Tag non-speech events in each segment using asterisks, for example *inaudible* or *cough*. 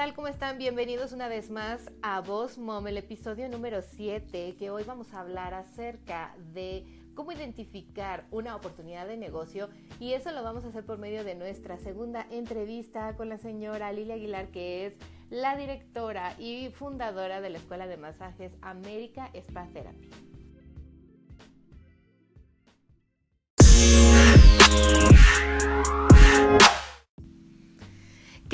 tal? ¿Cómo están? Bienvenidos una vez más a Voz Mom, el episodio número 7, que hoy vamos a hablar acerca de cómo identificar una oportunidad de negocio y eso lo vamos a hacer por medio de nuestra segunda entrevista con la señora Lilia Aguilar, que es la directora y fundadora de la Escuela de Masajes América Spa Therapy.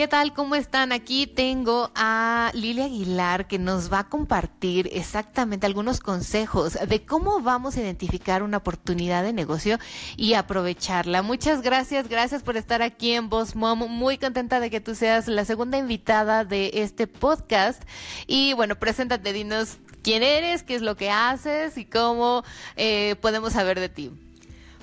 ¿Qué tal? ¿Cómo están? Aquí tengo a Lilia Aguilar que nos va a compartir exactamente algunos consejos de cómo vamos a identificar una oportunidad de negocio y aprovecharla. Muchas gracias, gracias por estar aquí en Boss Mom. Muy contenta de que tú seas la segunda invitada de este podcast. Y bueno, preséntate, dinos quién eres, qué es lo que haces y cómo eh, podemos saber de ti.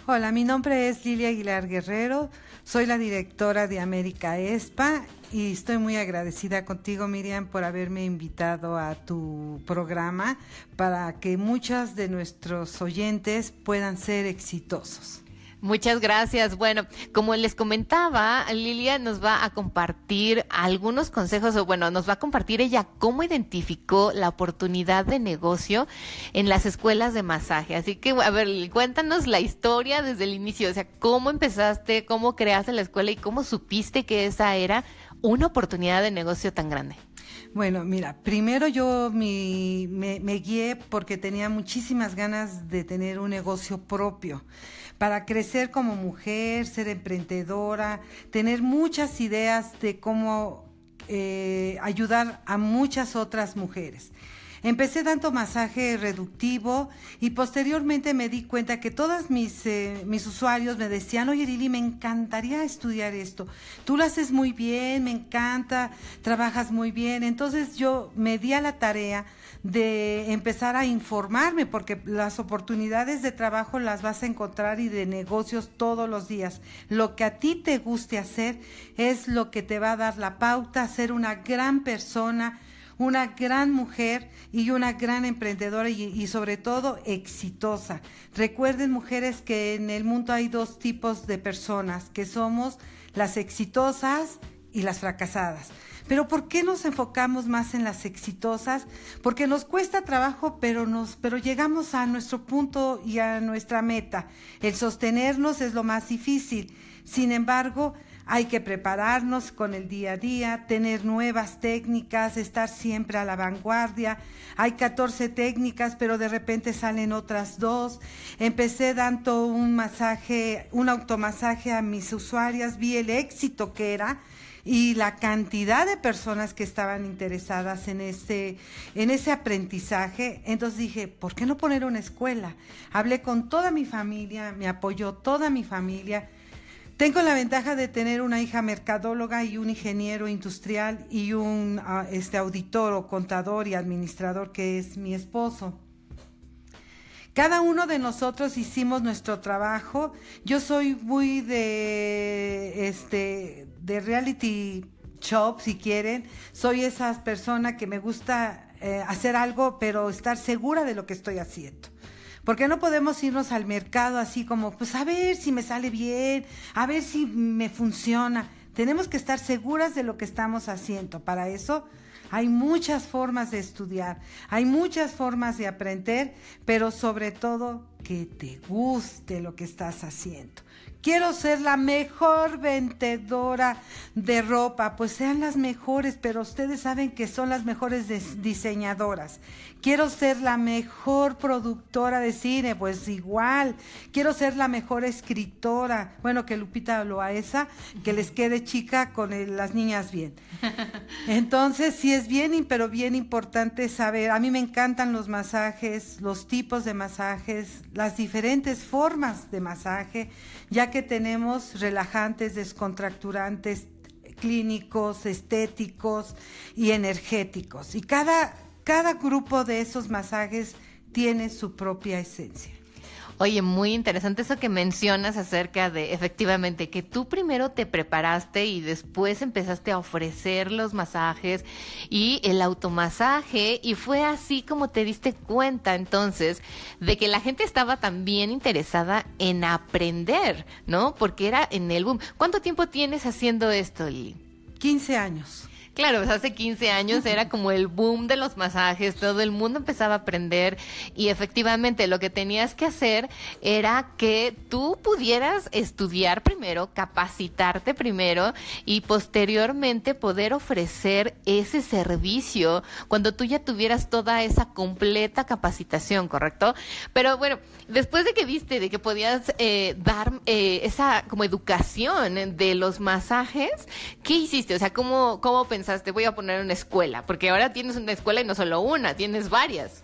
Hola, mi nombre es Lilia Aguilar Guerrero. Soy la directora de América ESPA y estoy muy agradecida contigo, Miriam, por haberme invitado a tu programa para que muchos de nuestros oyentes puedan ser exitosos. Muchas gracias. Bueno, como les comentaba, Lilia nos va a compartir algunos consejos, o bueno, nos va a compartir ella cómo identificó la oportunidad de negocio en las escuelas de masaje. Así que, a ver, cuéntanos la historia desde el inicio, o sea, cómo empezaste, cómo creaste la escuela y cómo supiste que esa era una oportunidad de negocio tan grande. Bueno, mira, primero yo me, me guié porque tenía muchísimas ganas de tener un negocio propio para crecer como mujer, ser emprendedora, tener muchas ideas de cómo eh, ayudar a muchas otras mujeres. Empecé dando masaje reductivo y posteriormente me di cuenta que todos mis, eh, mis usuarios me decían, oye Lili, me encantaría estudiar esto. Tú lo haces muy bien, me encanta, trabajas muy bien. Entonces yo me di a la tarea de empezar a informarme, porque las oportunidades de trabajo las vas a encontrar y de negocios todos los días. Lo que a ti te guste hacer es lo que te va a dar la pauta ser una gran persona, una gran mujer y una gran emprendedora y, sobre todo exitosa. Recuerden mujeres que en el mundo hay dos tipos de personas, que somos las exitosas y las fracasadas. Pero ¿por qué nos enfocamos más en las exitosas? Porque nos cuesta trabajo, pero nos pero llegamos a nuestro punto y a nuestra meta. El sostenernos es lo más difícil. Sin embargo, hay que prepararnos con el día a día, tener nuevas técnicas, estar siempre a la vanguardia. Hay 14 técnicas, pero de repente salen otras dos. Empecé dando un masaje, un automasaje a mis usuarias, vi el éxito que era y la cantidad de personas que estaban interesadas en ese, en ese aprendizaje. Entonces dije, ¿por qué no poner una escuela? Hablé con toda mi familia, me apoyó toda mi familia tengo la ventaja de tener una hija mercadóloga y un ingeniero industrial y un ah, este, auditor o contador y administrador que es mi esposo. Cada uno de nosotros hicimos nuestro trabajo. Yo soy muy de este de reality shop, si quieren. Soy esa persona que me gusta eh, hacer algo, pero estar segura de lo que estoy haciendo. Porque no podemos irnos al mercado así como, pues a ver si me sale bien, a ver si me funciona. Tenemos que estar seguras de lo que estamos haciendo. Para eso hay muchas formas de estudiar, hay muchas formas de aprender, pero sobre todo que te guste lo que estás haciendo. Quiero ser la mejor vendedora de ropa, pues sean las mejores, pero ustedes saben que son las mejores diseñadoras. Quiero ser la mejor productora de cine, pues igual. Quiero ser la mejor escritora. Bueno, que Lupita lo a esa, que les quede chica con las niñas bien. *laughs* Entonces, sí es bien, pero bien importante saber. A mí me encantan los masajes, los tipos de masajes, las diferentes formas de masaje, ya que tenemos relajantes, descontracturantes, clínicos, estéticos y energéticos. Y cada cada grupo de esos masajes tiene su propia esencia. Oye, muy interesante eso que mencionas acerca de efectivamente que tú primero te preparaste y después empezaste a ofrecer los masajes y el automasaje y fue así como te diste cuenta entonces de que la gente estaba también interesada en aprender, ¿no? Porque era en el boom. ¿Cuánto tiempo tienes haciendo esto, Lili? 15 años. Claro, pues hace 15 años era como el boom de los masajes, todo el mundo empezaba a aprender y efectivamente lo que tenías que hacer era que tú pudieras estudiar primero, capacitarte primero y posteriormente poder ofrecer ese servicio cuando tú ya tuvieras toda esa completa capacitación, ¿correcto? Pero bueno, después de que viste de que podías eh, dar eh, esa como educación de los masajes, ¿qué hiciste? O sea, ¿cómo, ¿cómo pensaste? Voy a poner una escuela, porque ahora tienes una escuela y no solo una, tienes varias.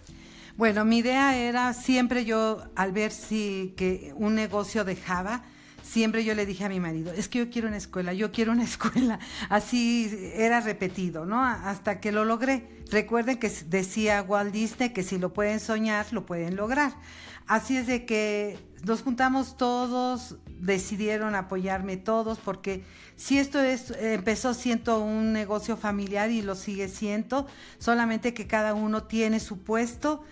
Bueno, mi idea era siempre yo, al ver si que un negocio dejaba, siempre yo le dije a mi marido, es que yo quiero una escuela, yo quiero una *laughs* escuela. Así era repetido, ¿no? Hasta que lo logré. Recuerden que decía Walt Disney que si lo pueden soñar, lo pueden lograr. Así es de que nos juntamos todos, decidieron apoyarme todos, porque si esto es, empezó siendo un negocio familiar y lo sigue siendo, solamente que cada uno tiene su puesto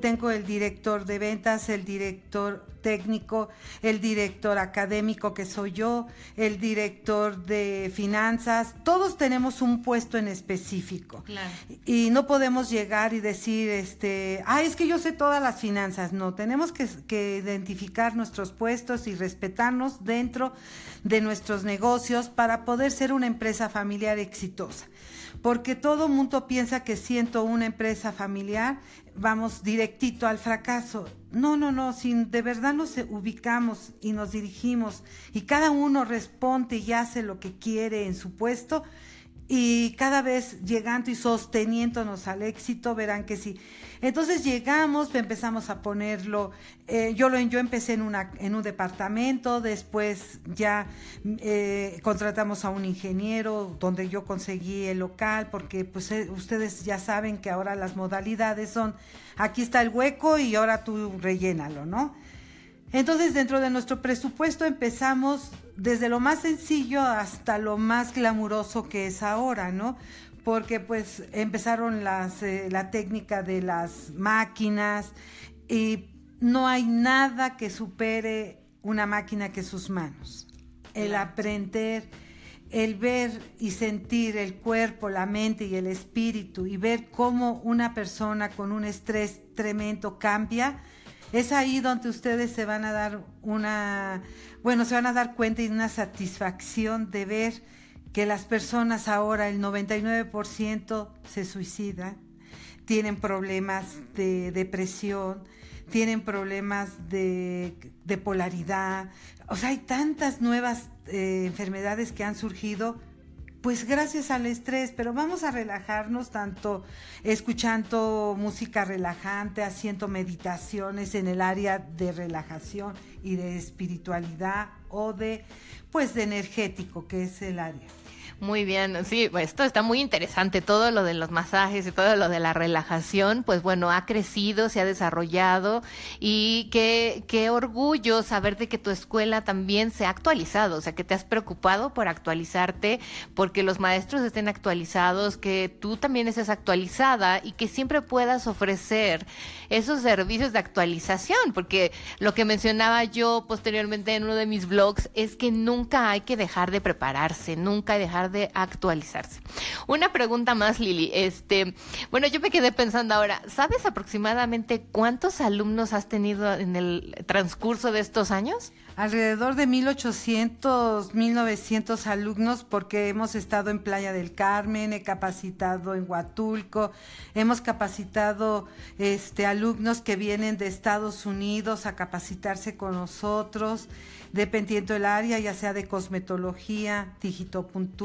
tengo el director de ventas, el director técnico, el director académico que soy yo, el director de finanzas, todos tenemos un puesto en específico. Y no podemos llegar y decir, este, ah, es que yo sé todas las finanzas. No, tenemos que, que identificar nuestros puestos y respetarnos dentro de nuestros negocios para poder ser una empresa familiar exitosa porque todo mundo piensa que siento una empresa familiar, vamos directito al fracaso. No, no, no, sin de verdad nos ubicamos y nos dirigimos y cada uno responde y hace lo que quiere en su puesto y cada vez llegando y sosteniéndonos al éxito, verán que sí. Entonces llegamos, empezamos a ponerlo, eh, yo, lo, yo empecé en, una, en un departamento, después ya eh, contratamos a un ingeniero donde yo conseguí el local, porque pues eh, ustedes ya saben que ahora las modalidades son, aquí está el hueco y ahora tú rellénalo, ¿no? Entonces, dentro de nuestro presupuesto empezamos desde lo más sencillo hasta lo más glamuroso que es ahora, ¿no? Porque pues empezaron las, eh, la técnica de las máquinas y no hay nada que supere una máquina que sus manos. El aprender, el ver y sentir el cuerpo, la mente y el espíritu y ver cómo una persona con un estrés tremendo cambia es ahí donde ustedes se van a dar una, bueno, se van a dar cuenta y una satisfacción de ver que las personas ahora, el 99% se suicidan, tienen problemas de depresión, tienen problemas de, polaridad. O sea, hay tantas nuevas eh, enfermedades que han surgido pues gracias al estrés, pero vamos a relajarnos tanto escuchando música relajante, haciendo meditaciones en el área de relajación y de espiritualidad o de pues de energético, que es el área. Muy bien, sí, pues, esto está muy interesante, todo lo de los masajes y todo lo de la relajación, pues bueno, ha crecido, se ha desarrollado y qué, qué orgullo saber de que tu escuela también se ha actualizado, o sea, que te has preocupado por actualizarte, porque los maestros estén actualizados, que tú también estés actualizada y que siempre puedas ofrecer esos servicios de actualización, porque lo que mencionaba yo posteriormente en uno de mis blogs es que nunca hay que dejar de prepararse, nunca hay que de actualizarse. Una pregunta más, Lili. Este, bueno, yo me quedé pensando ahora, ¿sabes aproximadamente cuántos alumnos has tenido en el transcurso de estos años? Alrededor de 1800, 1900 alumnos porque hemos estado en Playa del Carmen, he capacitado en Huatulco, hemos capacitado este alumnos que vienen de Estados Unidos a capacitarse con nosotros dependiendo del área, ya sea de cosmetología, digitopuntura,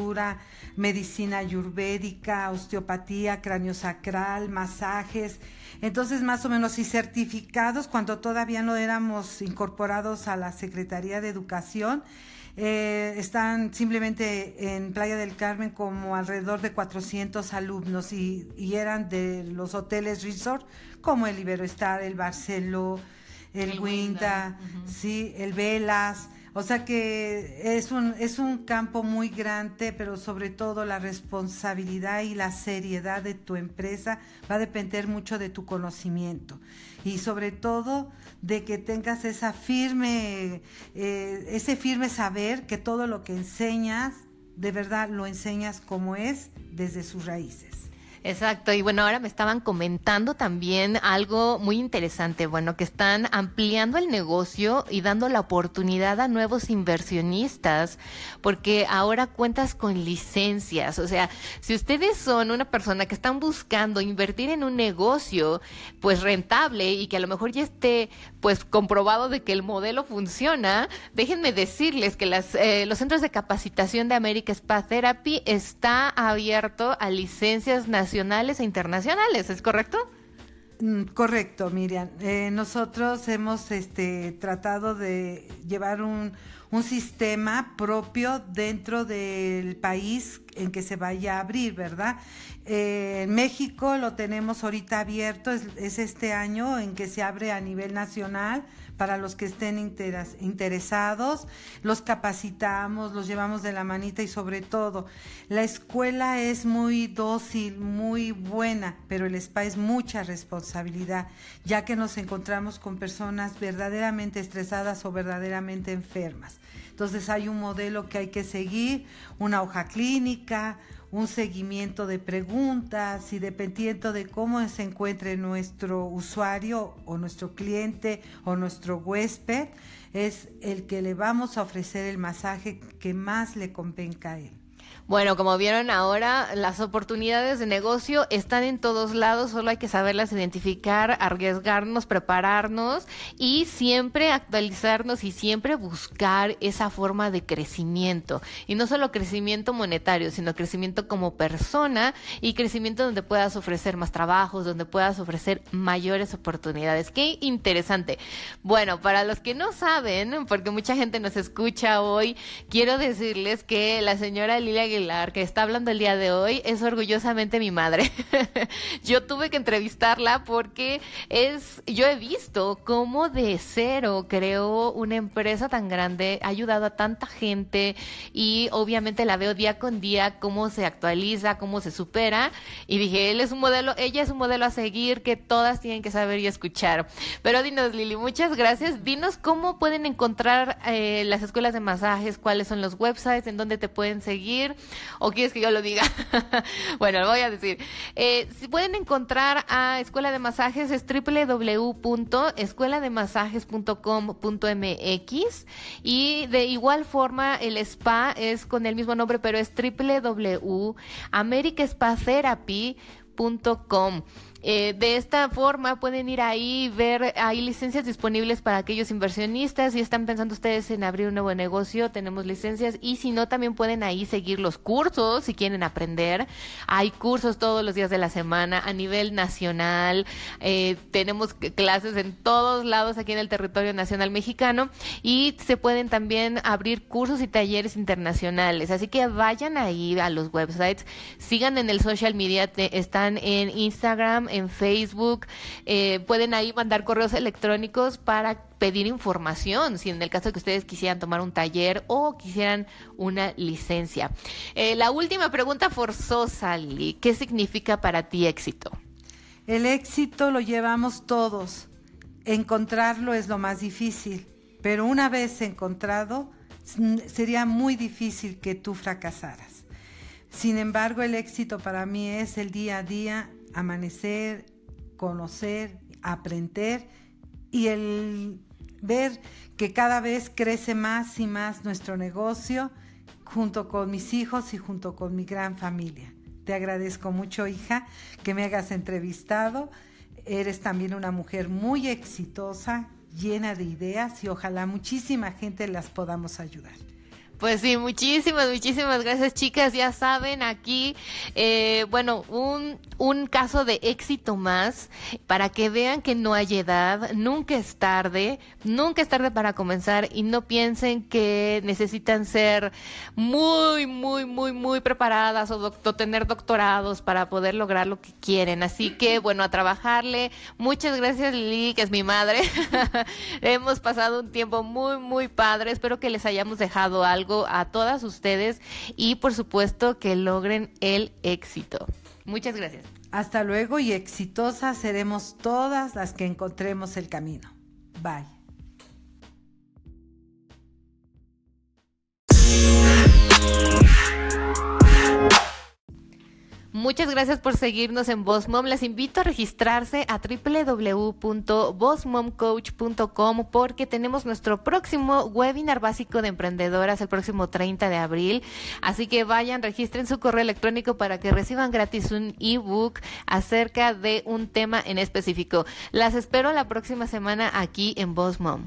medicina ayurvédica, osteopatía, sacral, masajes. Entonces, más o menos, y certificados cuando todavía no éramos incorporados a la Secretaría de Educación. Eh, están simplemente en Playa del Carmen como alrededor de 400 alumnos y, eran de los hoteles resort como el Iberoestar, el Barceló, el, Winda, sí, el Velas. O sea que es un, es un campo muy grande, pero sobre todo la responsabilidad y la seriedad de tu empresa va a depender mucho de tu conocimiento y sobre todo de que tengas esa firme, eh, ese firme saber que todo lo que enseñas de verdad lo enseñas como es desde sus raíces. Exacto, y bueno, ahora me estaban comentando también algo muy interesante, bueno, que están ampliando el negocio y dando la oportunidad a nuevos inversionistas, porque ahora cuentas con licencias, o sea, si ustedes son una persona que están buscando invertir en un negocio, pues rentable y que a lo mejor ya esté pues comprobado de que el modelo funciona, déjenme decirles que las, eh, los centros de capacitación de America Spa Therapy está abierto a licencias nacionales e internacionales, ¿es correcto? Mm, correcto, Miriam. Eh, nosotros hemos este, tratado de llevar un, sistema propio dentro del país en que se vaya a abrir, ¿verdad? Eh, en México lo tenemos ahorita abierto, es, este año en que se abre a nivel nacional para los que estén interesados, los capacitamos, los llevamos de la manita y sobre todo, la escuela es muy dócil, muy buena, pero el spa es mucha responsabilidad, ya que nos encontramos con personas verdaderamente estresadas o verdaderamente enfermas. Entonces hay un modelo que hay que seguir, una hoja clínica, un seguimiento de preguntas y dependiendo de cómo se encuentre nuestro usuario o nuestro cliente o nuestro huésped, es el que le vamos a ofrecer el masaje que más le convenga a él. Bueno, como vieron ahora, las oportunidades de negocio están en todos lados, solo hay que saberlas identificar, arriesgarnos, prepararnos y siempre actualizarnos y siempre buscar esa forma de crecimiento. Y no solo crecimiento monetario, sino crecimiento como persona y crecimiento donde puedas ofrecer más trabajos, donde puedas ofrecer mayores oportunidades. Qué interesante. Bueno, para los que no saben, porque mucha gente nos escucha hoy, quiero decirles que la señora Lilia que está hablando el día de hoy, es orgullosamente mi madre. *laughs* yo tuve que entrevistarla porque es, yo he visto cómo de cero creó una empresa tan grande, ha ayudado a tanta gente y obviamente la veo día con día cómo se actualiza, cómo se supera y dije, él es un modelo, ella es un modelo a seguir que todas tienen que saber y escuchar. Pero dinos, Lili, muchas gracias. Dinos cómo pueden encontrar eh, las escuelas de masajes, cuáles son los websites, en dónde te pueden seguir *laughs* ¿O quieres que yo lo diga? *laughs* bueno, lo voy a decir. Eh, si pueden encontrar a Escuela de Masajes es www.escuelademasajes.com.mx y de igual forma el spa es con el mismo nombre, pero es www.americaspatherapy.com. Eh, de esta forma pueden ir ahí y ver, hay licencias disponibles para aquellos inversionistas. Si están pensando ustedes en abrir un nuevo negocio, tenemos licencias. Y si no, también pueden ahí seguir los cursos si quieren aprender. Hay cursos todos los días de la semana a nivel nacional. Eh, tenemos clases en todos lados aquí en el territorio nacional mexicano. Y se pueden también abrir cursos y talleres internacionales. Así que vayan ahí a los websites. Sigan en el social media. están en Instagram, en Facebook, eh, pueden ahí mandar correos electrónicos para pedir información, si en el caso que ustedes quisieran tomar un taller o quisieran una licencia. Eh, la última pregunta forzosa, Lili, ¿qué significa para ti éxito? El éxito lo llevamos todos. Encontrarlo es lo más difícil, pero una vez encontrado, sería muy difícil que tú fracasaras. Sin embargo, el éxito para mí es el día a día amanecer, conocer, aprender y el ver que cada vez crece más y más nuestro negocio junto con mis hijos y junto con mi gran familia. Te agradezco mucho, hija, que me hagas entrevistado. Eres también una mujer muy exitosa, llena de ideas y ojalá muchísima gente las podamos ayudar. Pues sí, muchísimas, muchísimas gracias chicas. Ya saben, aquí, eh, bueno, un, un caso de éxito más para que vean que no hay edad, nunca es tarde, nunca es tarde para comenzar y no piensen que necesitan ser muy, muy, muy, muy preparadas o, tener doctorados para poder lograr lo que quieren. Así que, bueno, a trabajarle. Muchas gracias Lili, que es mi madre. *laughs* Hemos pasado un tiempo muy, muy padre. Espero que les hayamos dejado algo a todas ustedes y por supuesto que logren el éxito. Muchas gracias. Hasta luego y exitosas seremos todas las que encontremos el camino. Bye. Gracias por seguirnos en Mom. Les invito a registrarse a www.bossmomcoach.com porque tenemos nuestro próximo webinar básico de emprendedoras el próximo 30 de abril. Así que vayan, registren su correo electrónico para que reciban gratis un ebook acerca de un tema en específico. Las espero la próxima semana aquí en Boss Mom.